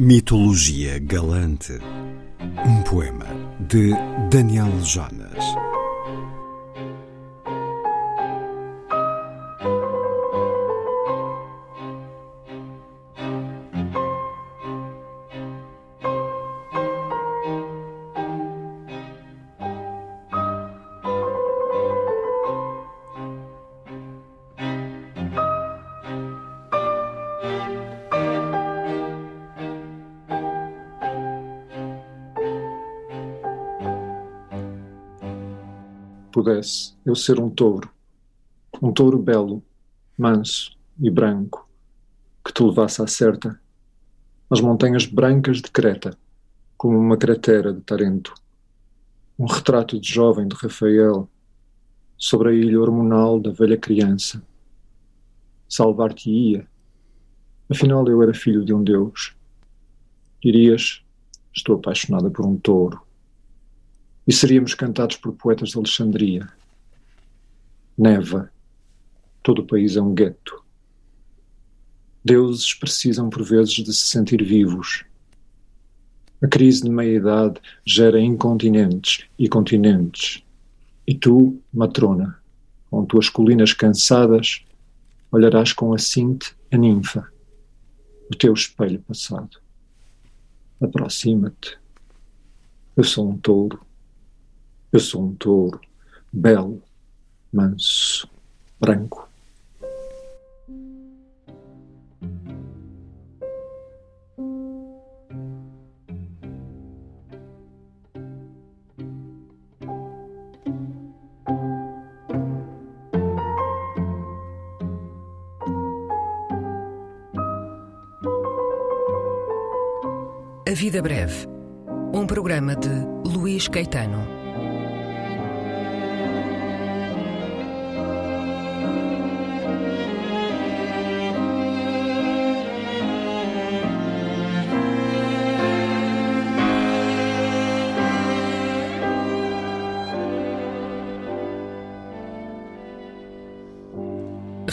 Mitologia Galante. Um poema de Daniel Jonas. Pudesse eu ser um touro, um touro belo, manso e branco, que te levasse à certa, às montanhas brancas de Creta, como uma cratera de Tarento, um retrato de jovem de Rafael sobre a ilha hormonal da velha criança. Salvar-te-ia, afinal eu era filho de um deus. Dirias, estou apaixonada por um touro e seríamos cantados por poetas de Alexandria. Neva. Todo o país é um gueto. Deuses precisam por vezes de se sentir vivos. A crise de meia-idade gera incontinentes e continentes. E tu, matrona, com tuas colinas cansadas, olharás com a cinte a ninfa, o teu espelho passado. Aproxima-te. Eu sou um touro eu sou um touro, belo, manso, branco. A Vida Breve. Um programa de Luís Caetano.